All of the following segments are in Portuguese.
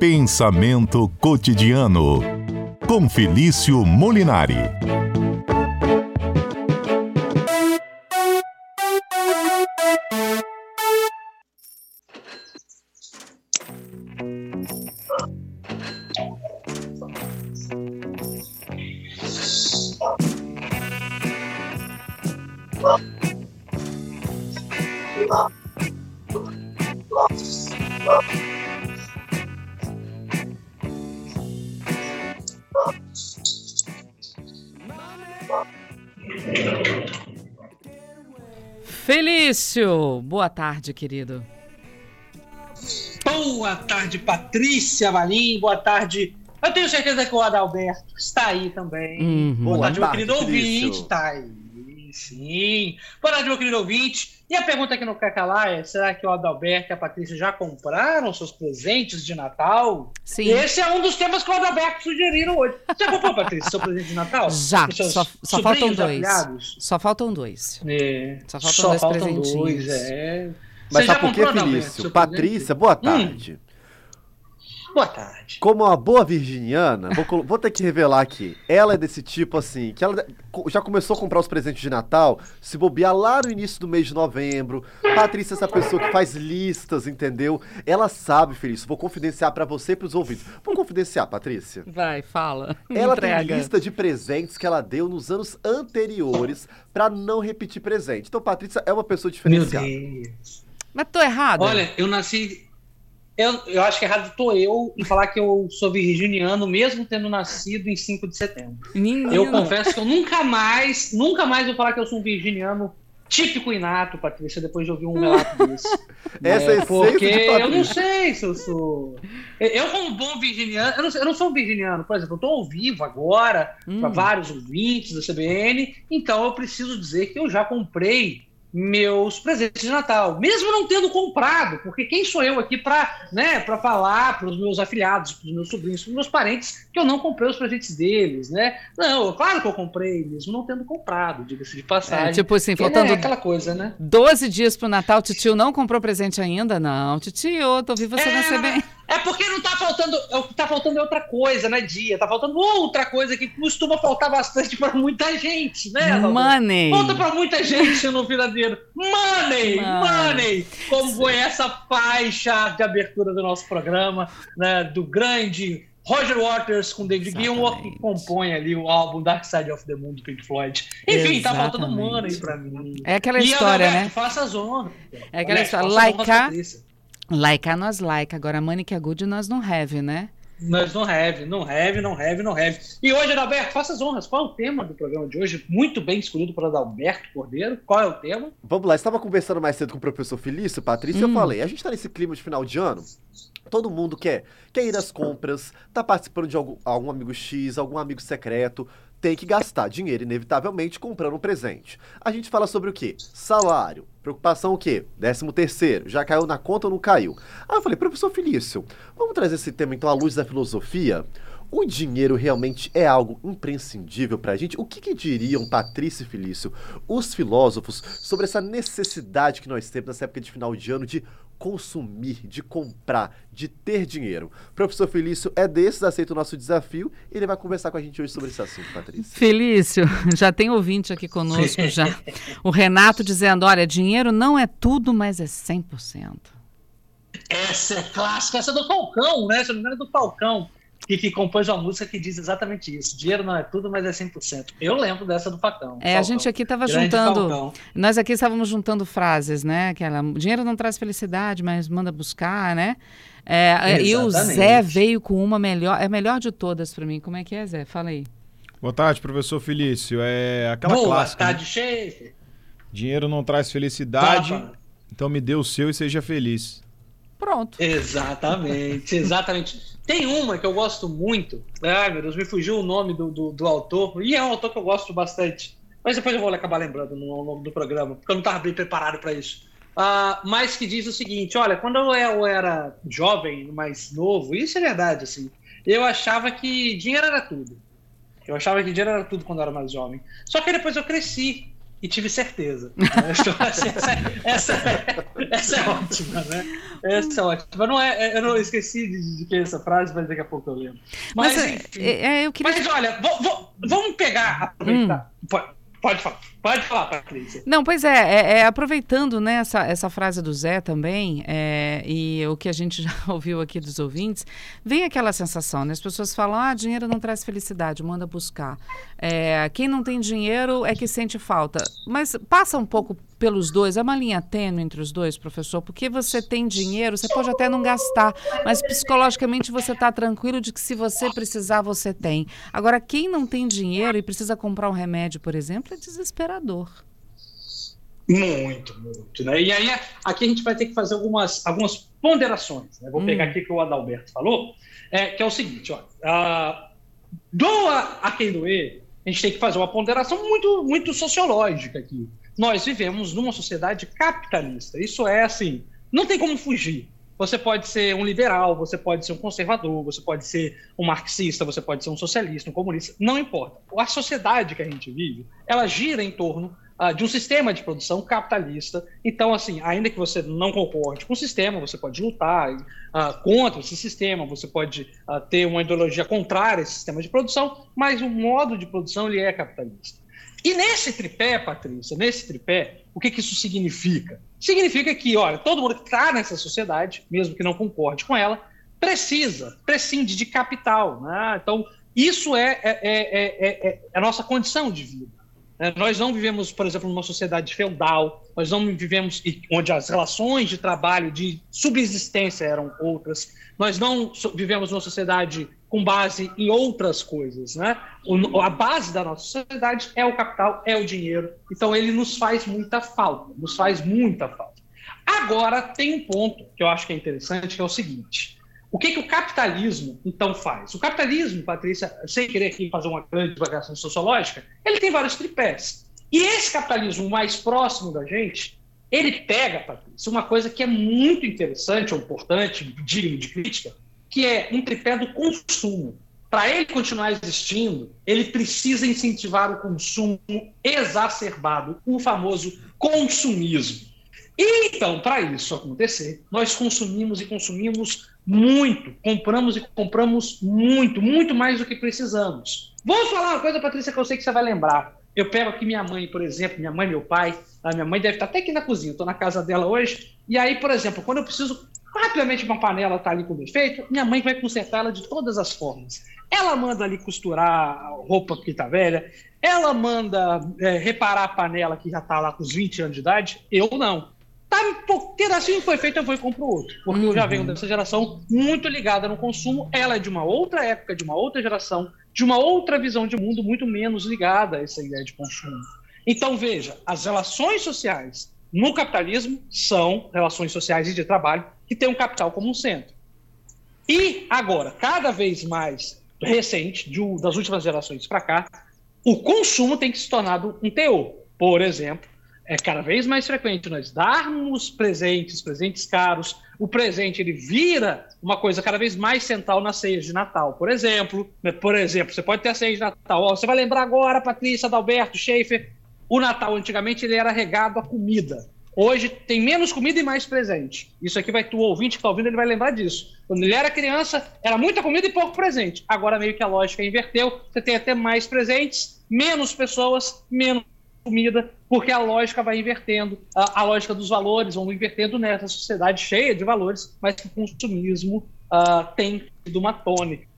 Pensamento cotidiano com Felício Molinari. Felício, boa tarde, querido. Boa tarde, Patrícia Valim. Boa tarde. Eu tenho certeza que o Adalberto está aí também. Uhum. Boa, Boa tarde, meu tarde, querido Felício. ouvinte. Está aí, sim. Boa tarde, meu querido ouvinte. E a pergunta que não quer calar é: será que o Adalberto e a Patrícia já compraram seus presentes de Natal? Sim. Esse é um dos temas que o Adalberto sugeriram hoje. Você comprou, Patrícia, seu presente de Natal? Já, só, só faltam dois. afilhados? Só faltam dois. É, Só faltam dois presentinhos. dois, é. Mas Você já sabe por Adalberto, Felício? Patrícia, boa tarde. Boa tarde. Como uma boa virginiana, vou, vou ter que revelar aqui. Ela é desse tipo assim, que ela já começou a comprar os presentes de Natal, se bobear lá no início do mês de novembro. Patrícia é essa pessoa que faz listas, entendeu? Ela sabe, Felício. Vou confidenciar pra você e pros ouvintes. Vou confidenciar, Patrícia. Vai, fala. Ela Entrega. tem lista de presentes que ela deu nos anos anteriores pra não repetir presente. Então, Patrícia é uma pessoa Meu diferenciada. Deus. Mas tô errada? Olha, eu nasci. Eu, eu acho que errado tô eu em falar que eu sou virginiano, mesmo tendo nascido em 5 de setembro. Menino. Eu confesso que eu nunca mais, nunca mais vou falar que eu sou um virginiano típico e nato, Patrícia, depois de ouvir um relato desse. Essa é a essência porque de eu não sei se eu sou. Eu, como um bom virginiano, eu não, eu não sou um virginiano, por exemplo, eu estou ao vivo agora, Hum. para vários ouvintes da CBN, então eu preciso dizer que eu já comprei meus presentes de Natal, mesmo não tendo comprado, porque quem sou eu aqui para né, pra falar para os meus afilhados, para os meus sobrinhos, para os meus parentes, que eu não comprei os presentes deles, né? Não, claro que eu comprei, mesmo não tendo comprado, diga-se de passagem. É, tipo assim, Porque, faltando né, aquela coisa, né? 12 dias pro Natal, titio não comprou presente ainda? Não, titio, tô ouvindo você É, CBN. É porque não tá faltando. é Tá faltando é outra coisa, né, Dia? Tá faltando outra coisa que costuma faltar bastante pra muita gente, né? Money. Falta pra muita gente no viradeiro. Money! Money. Money! Como foi essa faixa de abertura do nosso programa, né? Do grande Roger Waters com David Gilmour, que Exatamente. compõe ali o álbum Dark Side of the Moon do Pink Floyd. Enfim, tá faltando Exatamente. Money pra mim. É aquela E, história, né? Faça as honras. É aquela história. Like a, Patrícia. like a nós like. Agora, money que é good, nós não have, né? Nós não have, não have, não have, não have. E hoje, Adalberto, faça as honras. Qual é o tema do programa de hoje? Muito bem escolhido por Adalberto Cordeiro. Qual é o tema? Vamos lá, estava conversando mais cedo com o professor Felício, Patrícia, Hum. eu falei, a gente tá nesse clima de final de ano, todo mundo quer, quer ir às compras, tá participando de algum, algum amigo X, algum amigo secreto, tem que gastar dinheiro, inevitavelmente, comprando um presente. A gente fala sobre o quê? Salário. Preocupação o quê? Décimo terceiro. Já caiu na conta ou não caiu? Aí eu falei, professor Felício, vamos trazer esse tema então à luz da filosofia? O dinheiro realmente é algo imprescindível pra gente? O que, que diriam Patrícia e Felício, os filósofos, sobre essa necessidade que nós temos nessa época de final de ano de consumir, de comprar, de ter dinheiro? Professor Felício é desses, aceita o nosso desafio e ele vai conversar com a gente hoje sobre esse assunto, Patrícia. Felício, já tem ouvinte aqui conosco já. O Renato dizendo, olha, dinheiro não é tudo, mas é 100%. Essa é clássica, essa é do Falcão, né? Se não é do Falcão. Que, que compôs uma música que diz exatamente isso. Dinheiro não é tudo, mas é 100%. Eu lembro dessa do Falcão. É, a Falcão. gente aqui estava juntando... Falcão. Nós aqui estávamos juntando frases, né? Aquela, dinheiro não traz felicidade, mas manda buscar, né? É, e o. Zé veio com uma melhor, é a melhor de todas para mim. Como é que é, Zé? Fala aí. Boa tarde, professor Felício. É aquela Boa clássica. né? tarde, chefe. Dinheiro não traz felicidade, Tava. então me dê o seu e seja feliz. Pronto. Exatamente, exatamente. Tem uma que eu gosto muito. Ai, meu Deus, me fugiu o nome do, do, do autor. E é um autor que eu gosto bastante. Mas depois eu vou acabar lembrando no ao longo do programa, porque eu não estava bem preparado para isso. Ah, mas que diz o seguinte: olha, quando eu era jovem, mais novo, isso é verdade, assim, eu achava que dinheiro era tudo. Eu achava que dinheiro era tudo quando eu era mais jovem. Só que depois eu cresci. E tive certeza. essa, essa, essa, é ótima, né? Essa é ótima. Não é, eu não esqueci de, de que essa frase, mas daqui a pouco eu lembro. Mas, mas enfim. É, é, eu queria... mas olha, vou, vou, vamos pegar, aproveitar. Hum. Pode falar. Pode falar, Patrícia. Não, pois é, é, é aproveitando né, essa, essa frase do Zé também, é, e o que a gente já ouviu aqui dos ouvintes, vem aquela sensação, né? As pessoas falam, ah, dinheiro não traz felicidade, manda buscar. É, quem não tem dinheiro é que sente falta. Mas passa um pouco pelos dois, é uma linha tênue entre os dois, professor, porque você tem dinheiro, você pode até não gastar, mas psicologicamente você está tranquilo de que se você precisar, você tem. Agora, quem não tem dinheiro e precisa comprar um remédio, por exemplo, é desesperador. Muito, muito. Né? E aí, aqui a gente vai ter que fazer algumas, algumas ponderações. Né? Vou hum. pegar aqui o que o Adalberto falou, é, que é o seguinte: ó, uh, doa a quem doer, a gente tem que fazer uma ponderação muito, muito sociológica aqui nós vivemos numa sociedade capitalista. Isso é assim, não tem como fugir. Você pode ser um liberal, você pode ser um conservador, você pode ser um marxista, você pode ser um socialista, um comunista, não importa. A sociedade que a gente vive, ela gira em torno uh, de um sistema de produção capitalista. Então, assim, ainda que você não concorde com o sistema, você pode lutar uh, contra esse sistema, você pode uh, ter uma ideologia contrária a esse sistema de produção, mas o modo de produção ele é capitalista. E nesse tripé, Patrícia, nesse tripé, o que, que isso significa? Significa que, olha, todo mundo que está nessa sociedade, mesmo que não concorde com ela, precisa, prescinde de capital. Né? Então, isso é, é, é, é, a nossa condição de vida. Nós não vivemos, por exemplo, numa sociedade feudal, nós não vivemos onde as relações de trabalho, de subsistência eram outras, nós não vivemos numa sociedade com base em outras coisas, né? A base da nossa sociedade é o capital, é o dinheiro. Então ele nos faz muita falta, nos faz muita falta. Agora tem um ponto que eu acho que é interessante, que é o seguinte: o que, que o capitalismo então faz? O capitalismo, Patrícia, sem querer aqui fazer uma grande divagação sociológica, ele tem vários tripés. E esse capitalismo mais próximo da gente, ele pega, Patrícia, uma coisa que é muito interessante ou importante, digno de crítica, que é um tripé do consumo. Para ele continuar existindo, ele precisa incentivar o consumo exacerbado, o famoso consumismo. E então, para isso acontecer, nós consumimos e consumimos muito, compramos e compramos muito, muito mais do que precisamos. Vou falar uma coisa, Patrícia, que eu sei que você vai lembrar. Eu pego aqui minha mãe, por exemplo, minha mãe meu pai. A minha mãe deve estar até aqui na cozinha, estou na casa dela hoje. E aí, por exemplo, quando eu preciso rapidamente uma panela está ali com defeito, minha mãe vai consertar ela de todas as formas. Ela manda ali costurar roupa que está velha, ela manda é, reparar a panela que já está lá com os 20 anos de idade, eu não. Tá, um pedacinho foi feito, eu vou e compro outro. Porque uhum. eu já venho dessa geração muito ligada no consumo. Ela é de uma outra época, de uma outra geração, de uma outra visão de mundo, muito menos ligada a essa ideia de consumo. Então, veja, as relações sociais no capitalismo são relações sociais e de trabalho que têm um capital como um centro. E agora, cada vez mais recente, de, das últimas gerações para cá, o consumo tem que se tornar um teor. Por exemplo, é cada vez mais frequente nós darmos presentes, presentes caros. O presente ele vira uma coisa cada vez mais central na ceia de Natal. Por exemplo, né, por exemplo, você pode ter a ceia de Natal. você vai lembrar agora, Patrícia, Adalberto, Schaefer, o Natal, antigamente, ele era regado a comida. Hoje tem menos comida e mais presente. Isso aqui vai o ouvinte que está ouvindo, ele vai lembrar disso. Quando ele era criança, era muita comida e pouco presente. Agora meio que a lógica inverteu. Você tem até mais presentes, menos pessoas, menos comida, porque a lógica vai invertendo, a, a lógica dos valores vão invertendo nessa sociedade cheia de valores, mas que o consumismo uh, tem sido uma tônica.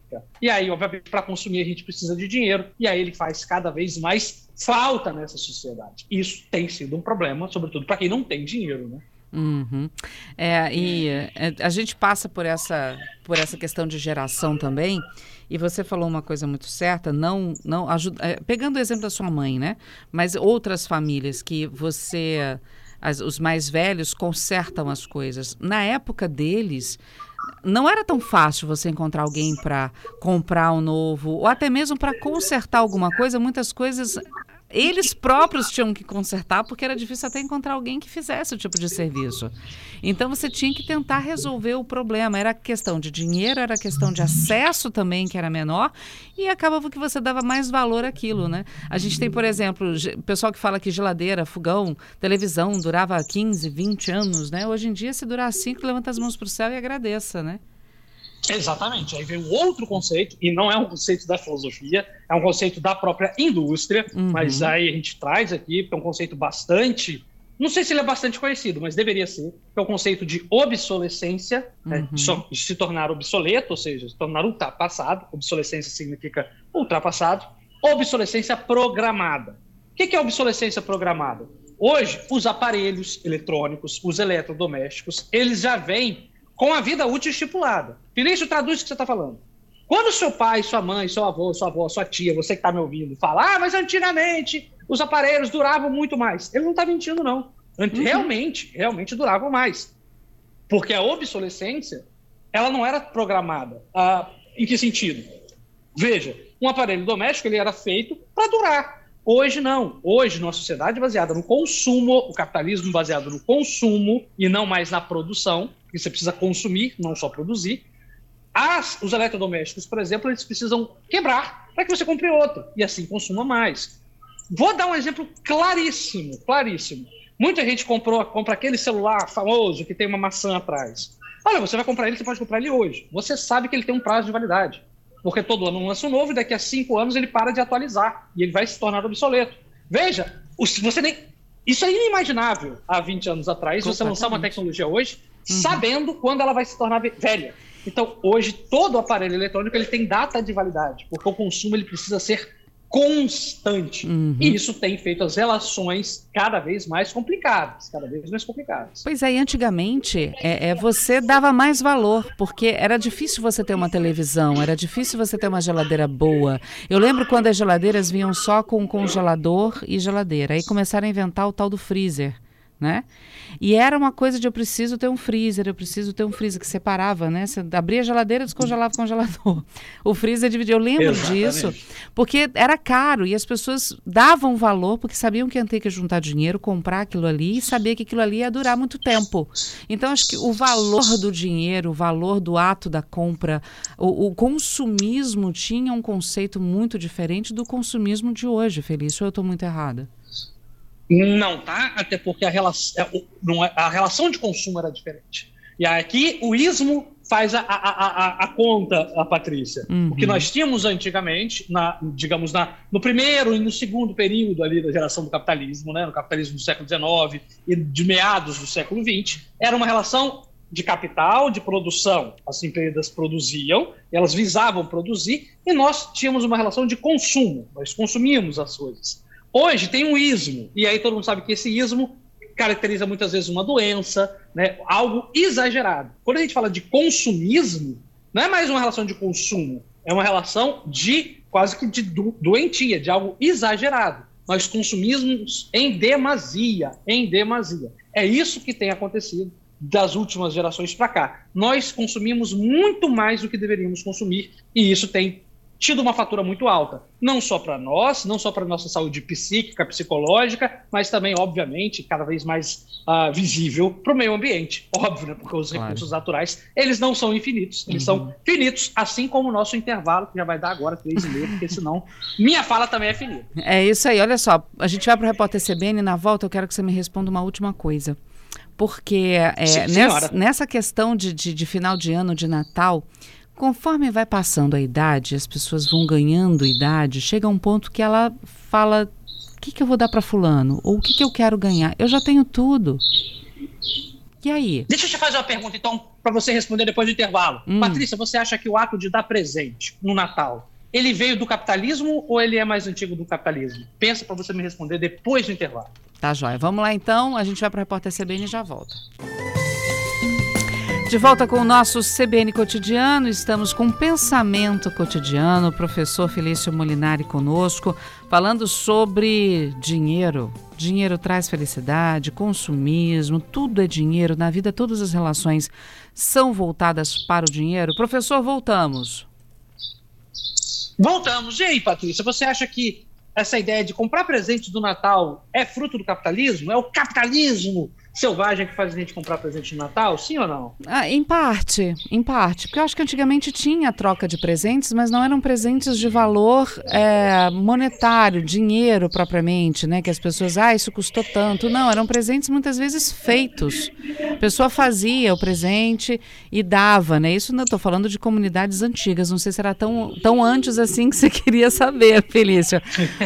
E aí, obviamente, para consumir a gente precisa de dinheiro, e aí ele faz cada vez mais falta nessa sociedade. Isso tem sido um problema, sobretudo para quem não tem dinheiro, né? Uhum. É, e é, a gente passa por essa, por essa questão de geração também, e você falou uma coisa muito certa, não, não ajuda, é, pegando o exemplo da sua mãe, né? Mas outras famílias que você, as, os mais velhos consertam as coisas. Na época deles, não era tão fácil você encontrar alguém para comprar um novo, ou até mesmo para consertar alguma coisa. Muitas coisas eles próprios tinham que consertar, porque era difícil até encontrar alguém que fizesse o tipo de serviço. Então você tinha que tentar resolver o problema. Era questão de dinheiro, era questão de acesso também, que era menor, e acabava que você dava mais valor àquilo, né? A gente tem, por exemplo, pessoal que fala que geladeira, fogão, televisão durava 15, 20 anos, né? Hoje em dia, se durar 5, levanta as mãos para o céu e agradeça, né? Exatamente. Aí vem um outro conceito, e não é um conceito da filosofia, é um conceito da própria indústria, uhum. mas aí a gente traz aqui, é um conceito bastante. Não sei se ele é bastante conhecido, mas deveria ser, que é o conceito de obsolescência, né, uhum. né, de se tornar obsoleto, ou seja, se tornar ultrapassado. Obsolescência significa ultrapassado. Obsolescência programada. O que é obsolescência programada? Hoje, os aparelhos eletrônicos, os eletrodomésticos, eles já vêm com a vida útil estipulada. Felício, traduz o que você está falando. Quando seu pai, sua mãe, seu avô, sua avó, sua tia, você que está me ouvindo, fala, ah, mas antigamente os aparelhos duravam muito mais. Ele não está mentindo, não. Uhum. Realmente, realmente duravam mais. Porque a obsolescência, ela não era programada. Ah, em que sentido? Veja, um aparelho doméstico ele era feito para durar. Hoje não. Hoje, numa sociedade baseada no consumo, o capitalismo baseado no consumo e não mais na produção, porque você precisa consumir, não só produzir. As, os eletrodomésticos, por exemplo, eles precisam quebrar para que você compre outro e assim consuma mais. Vou dar um exemplo claríssimo, claríssimo. Muita gente comprou, compra aquele celular famoso que tem uma maçã atrás. Olha, você vai comprar ele, você pode comprar ele hoje. Você sabe que ele tem um prazo de validade. Porque todo ano lança um novo e daqui a cinco anos ele para de atualizar e ele vai se tornar obsoleto. Veja, você nem, isso é inimaginável há 20 anos atrás, você lançar uma tecnologia hoje uhum. sabendo quando ela vai se tornar velha. Então, hoje, todo aparelho eletrônico ele tem data de validade, porque o consumo ele precisa ser constante. Uhum. E isso tem feito as relações cada vez mais complicadas, cada vez mais complicadas. Pois é, e antigamente é, é, você dava mais valor, porque era difícil você ter uma televisão, era difícil você ter uma geladeira boa. Eu lembro quando as geladeiras vinham só com congelador e geladeira, aí começaram a inventar o tal do freezer né? E era uma coisa de eu preciso ter um freezer, eu preciso ter um freezer que separava, né? Você abria a geladeira, descongelava o congelador. O freezer dividia. Eu lembro Exatamente. disso, porque era caro e as pessoas davam valor porque sabiam que iam ter que juntar dinheiro, comprar aquilo ali e saber que aquilo ali ia durar muito tempo. Então, acho que o valor do dinheiro, o valor do ato da compra, o, o consumismo tinha um conceito muito diferente do consumismo de hoje, Felício. Eu estou muito errada? Não, tá? Até porque a relação, é, é, a relação de consumo era diferente. E aqui o ismo faz a, a, a, a conta, a Patrícia. Uhum. O que nós tínhamos antigamente, na, digamos, na, no primeiro e no segundo período ali da geração do capitalismo, né, no capitalismo do século XIX e de meados do século XX, era uma relação de capital, de produção. As empresas produziam, elas visavam produzir, e nós tínhamos uma relação de consumo. Nós consumíamos as coisas. Hoje tem um ismo, e aí todo mundo sabe que esse ismo caracteriza muitas vezes uma doença, né, algo exagerado. Quando a gente fala de consumismo, não é mais uma relação de consumo, é uma relação de quase que de doentia, de algo exagerado. Nós consumimos em demasia, em demasia. É isso que tem acontecido das últimas gerações para cá. Nós consumimos muito mais do que deveríamos consumir e isso tem tido uma fatura muito alta, não só para nós, não só para nossa saúde psíquica, psicológica, mas também, obviamente, cada vez mais uh, visível para o meio ambiente, óbvio, né? porque os claro. recursos naturais eles não são infinitos, eles uhum. são finitos, assim como o nosso intervalo que já vai dar agora três e meio, porque senão minha fala também é finita. É isso aí. Olha só, a gente vai para o repórter CBN na volta. Eu quero que você me responda uma última coisa porque é, nessa, nessa, questão de, de, de, final de ano, de Natal, Conforme vai passando a idade, as pessoas vão ganhando idade, chega um ponto que ela fala: o que, que eu vou dar para Fulano? Ou o que, que eu quero ganhar? Eu já tenho tudo. E aí? Deixa eu te fazer uma pergunta, então, para você responder depois do intervalo. Hum. Patrícia, você acha que o ato de dar presente no Natal ele veio do capitalismo ou ele é mais antigo do capitalismo? Pensa para você me responder depois do intervalo. Tá, joia. Vamos lá então. A gente vai para o repórter CBN e já volta. De volta com o nosso CBN Cotidiano, estamos com Pensamento Cotidiano, o professor Felício Molinari conosco, falando sobre dinheiro. Dinheiro traz felicidade, consumismo, tudo é dinheiro. Na vida, todas as relações são voltadas para o dinheiro. Professor, voltamos. Voltamos. E aí, Patrícia, você acha que essa ideia de comprar presentes do Natal é fruto do capitalismo? É o capitalismo selvagem que faz a gente comprar presente no Natal? Sim ou não? Ah, em parte, em parte. Porque eu acho que antigamente tinha troca de presentes, mas não eram presentes de valor é, monetário, dinheiro propriamente, né? Que as pessoas, ah, isso custou tanto. Não, eram presentes muitas vezes feitos. A pessoa fazia o presente e dava, né? Isso não estou falando de comunidades antigas. Não sei se era tão, tão antes assim que você queria saber, Felício.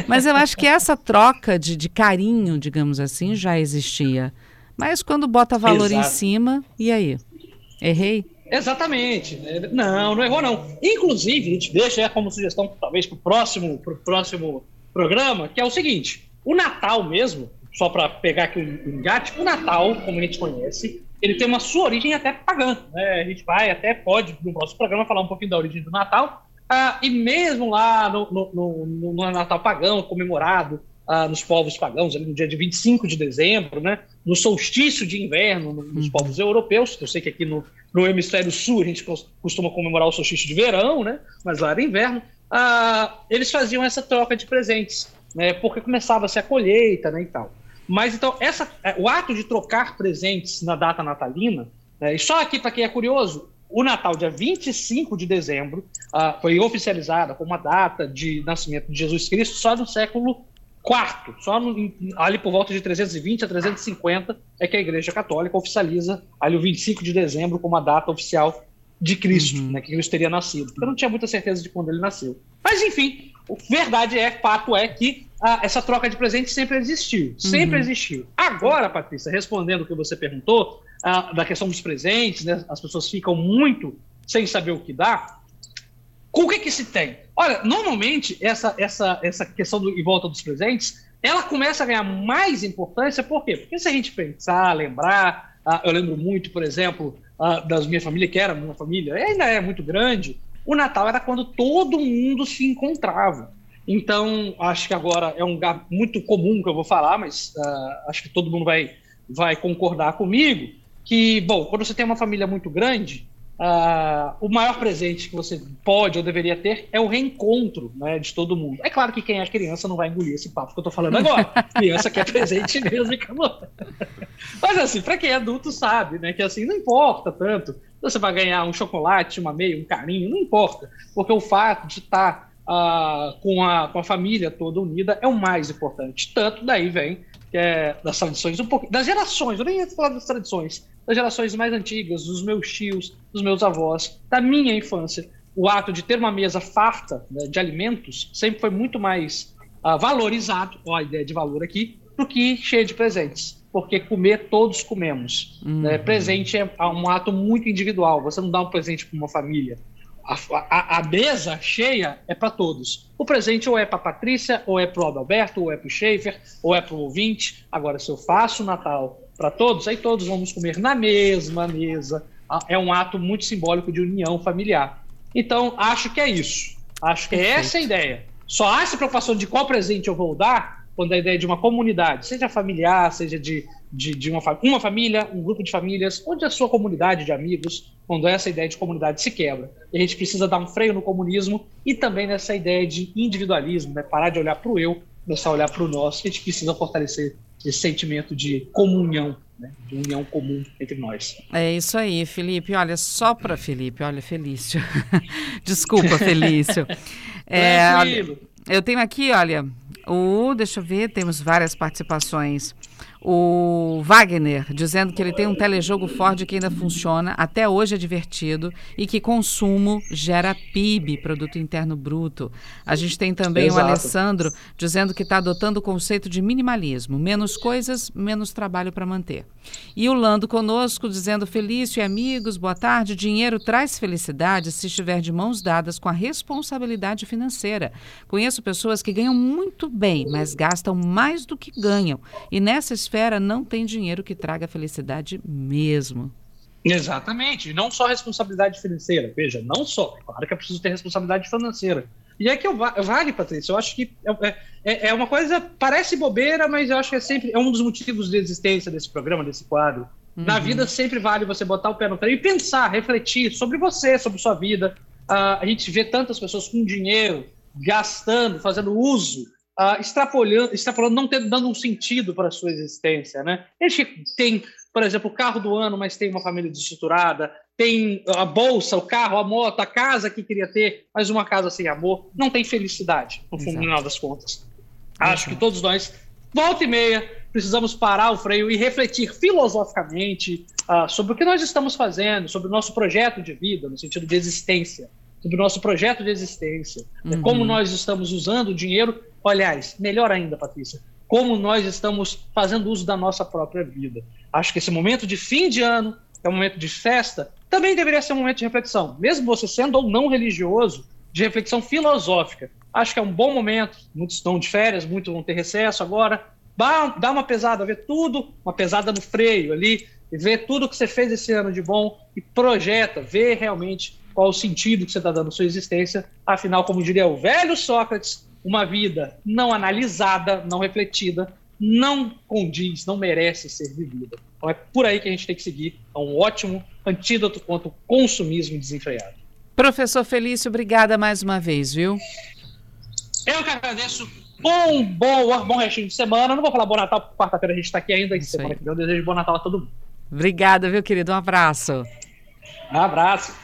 Mas eu acho que essa troca de, de carinho, digamos assim, já existia. Mas quando bota valor Exato. em cima, e aí? Errei? Exatamente. Não, não errou, não. Inclusive, a gente deixa como sugestão, talvez, para o próximo, pro próximo programa, que é o seguinte: o Natal mesmo, só para pegar aqui o engate, o Natal, como a gente conhece, ele tem uma sua origem até pagã. Né? A gente vai, até pode, no próximo programa, falar um pouquinho da origem do Natal. Ah, e mesmo lá no, no, no, no Natal pagão, comemorado ah, nos povos pagãos, ali no dia de 25 de dezembro, né? no solstício de inverno nos uhum. povos europeus. Eu sei que aqui no, no hemisfério sul a gente costuma comemorar o solstício de verão, né? mas lá era inverno. Ah, eles faziam essa troca de presentes, né? porque começava-se a colheita né? e tal. Mas então, essa, é, o ato de trocar presentes na data natalina, né? e só aqui para quem é curioso, o Natal, dia 25 de dezembro, uh, foi oficializada como a data de nascimento de Jesus Cristo só no século quarto, só no, ali por volta de 320 a 350 é que a Igreja Católica oficializa ali o 25 de dezembro como a data oficial de Cristo, uhum. né, que Cristo teria nascido. Eu não tinha muita certeza de quando ele nasceu. Mas enfim, verdade é, fato é que ah, essa troca de presentes sempre existiu, sempre uhum. existiu. Agora, Patrícia, respondendo o que você perguntou ah, da questão dos presentes, né, as pessoas ficam muito sem saber o que dá. O que que se tem? Olha, normalmente essa, essa, essa questão do, em volta dos presentes, ela começa a ganhar mais importância, por quê? Porque se a gente pensar, lembrar, uh, eu lembro muito, por exemplo, uh, das minha família, que era uma família, ainda é muito grande, o Natal era quando todo mundo se encontrava. Então, acho que agora é um lugar muito comum que eu vou falar, mas uh, acho que todo mundo vai, vai concordar comigo, que, bom, quando você tem uma família muito grande, Uh, o maior presente que você pode ou deveria ter é o reencontro né, de todo mundo. É claro que quem é criança não vai engolir esse papo que eu tô falando agora. criança quer presente mesmo e acabou. Mas assim, para quem é adulto sabe, né, que assim não importa tanto. Você vai ganhar um chocolate, uma meia, um carinho, não importa, porque o fato de estar uh, com, a, com a família toda unida é o mais importante. Tanto daí vem que é das tradições, um pouco das gerações. Eu nem ia falar das tradições das gerações mais antigas, dos meus tios, dos meus avós, da minha infância. O ato de ter uma mesa farta né, de alimentos sempre foi muito mais uh, valorizado, ó, a ideia de valor aqui, do que cheio de presentes. Porque comer, todos comemos. Né? Uhum. Né? Presente é um ato muito individual. Você não dá um presente para uma família. A, a, a, mesa cheia é para todos. O presente ou é para Patrícia, ou é para o Adalberto, ou é para o Schaefer, ou é para o ouvinte. Agora, se eu faço o Natal para todos, aí todos vamos comer na mesma mesa. Ah, é um ato muito simbólico de união familiar. Então, acho que é isso. Acho que é essa a ideia. Só há essa preocupação de qual presente eu vou dar quando a ideia de uma comunidade, seja familiar, seja de, de, de uma, uma família, um grupo de famílias, ou de a sua comunidade de amigos, quando essa ideia de comunidade se quebra. E a gente precisa dar um freio no comunismo e também nessa ideia de individualismo, né? parar de olhar para o eu, começar a olhar para o nosso, a gente precisa fortalecer esse sentimento de comunhão, né? de união comum entre nós. É isso aí, Felipe. Olha, só para Felipe, olha, Felício. Desculpa, Felício. é, olha, eu tenho aqui, olha, o, deixa eu ver, temos várias participações. O Wagner dizendo que ele tem um telejogo Ford que ainda funciona, até hoje é divertido e que consumo gera PIB, Produto Interno Bruto. A gente tem também Exato. o Alessandro dizendo que está adotando o conceito de minimalismo: menos coisas, menos trabalho para manter. E o Lando conosco dizendo: Felício e amigos, boa tarde. Dinheiro traz felicidade se estiver de mãos dadas com a responsabilidade financeira. Conheço pessoas que ganham muito bem, mas gastam mais do que ganham. E nessa esfera, não tem dinheiro que traga felicidade mesmo. Exatamente. Não só responsabilidade financeira. Veja, não só. Claro que é preciso ter responsabilidade financeira. E é que eu, vale, Patrícia, eu acho que é, é, é, uma coisa, parece bobeira, mas eu acho que é sempre é um dos motivos de existência desse programa, desse quadro. Uhum. Na vida sempre vale você botar o pé no freio e pensar, refletir sobre você, sobre sua vida. Uh, a gente vê tantas pessoas com dinheiro, gastando, fazendo uso uh, extrapolando, extrapolando, não tendo, dando um sentido para a sua existência. Né? A gente tem, por exemplo, o carro do ano, mas tem uma família desestruturada, tem a bolsa, o carro, a moto, a casa que queria ter, mas uma casa sem amor, não tem felicidade, no final das contas. Acho que todos nós, volta e meia, precisamos parar o freio e refletir filosoficamente uh, sobre o que nós estamos fazendo, sobre o nosso projeto de vida, no sentido de existência, sobre o nosso projeto de existência, uhum. como nós estamos usando o dinheiro. Aliás, melhor ainda, Patrícia, como nós estamos fazendo uso da nossa própria vida. Acho que esse momento de fim de ano, é um momento de festa, também deveria ser um momento de reflexão, mesmo você sendo ou não religioso, de reflexão filosófica. Acho que é um bom momento, muitos estão de férias, muitos vão ter recesso agora. Dá uma pesada, vê tudo, uma pesada no freio ali, vê tudo que você fez esse ano de bom e projeta, vê realmente qual o sentido que você está dando à sua existência. Afinal, como diria o velho Sócrates, uma vida não analisada, não refletida, não condiz, não merece ser vivida. Então é por aí que a gente tem que seguir. É um ótimo antídoto contra o consumismo desenfreado. Professor Felício, obrigada mais uma vez, viu? Eu que agradeço. Bom, bom, bom restinho de semana. Não vou falar bom Natal, porque quarta-feira a gente está aqui ainda. Isso semana aí. que vem eu desejo bom Natal a todo mundo. Obrigada, viu, querido? Um abraço. Um abraço.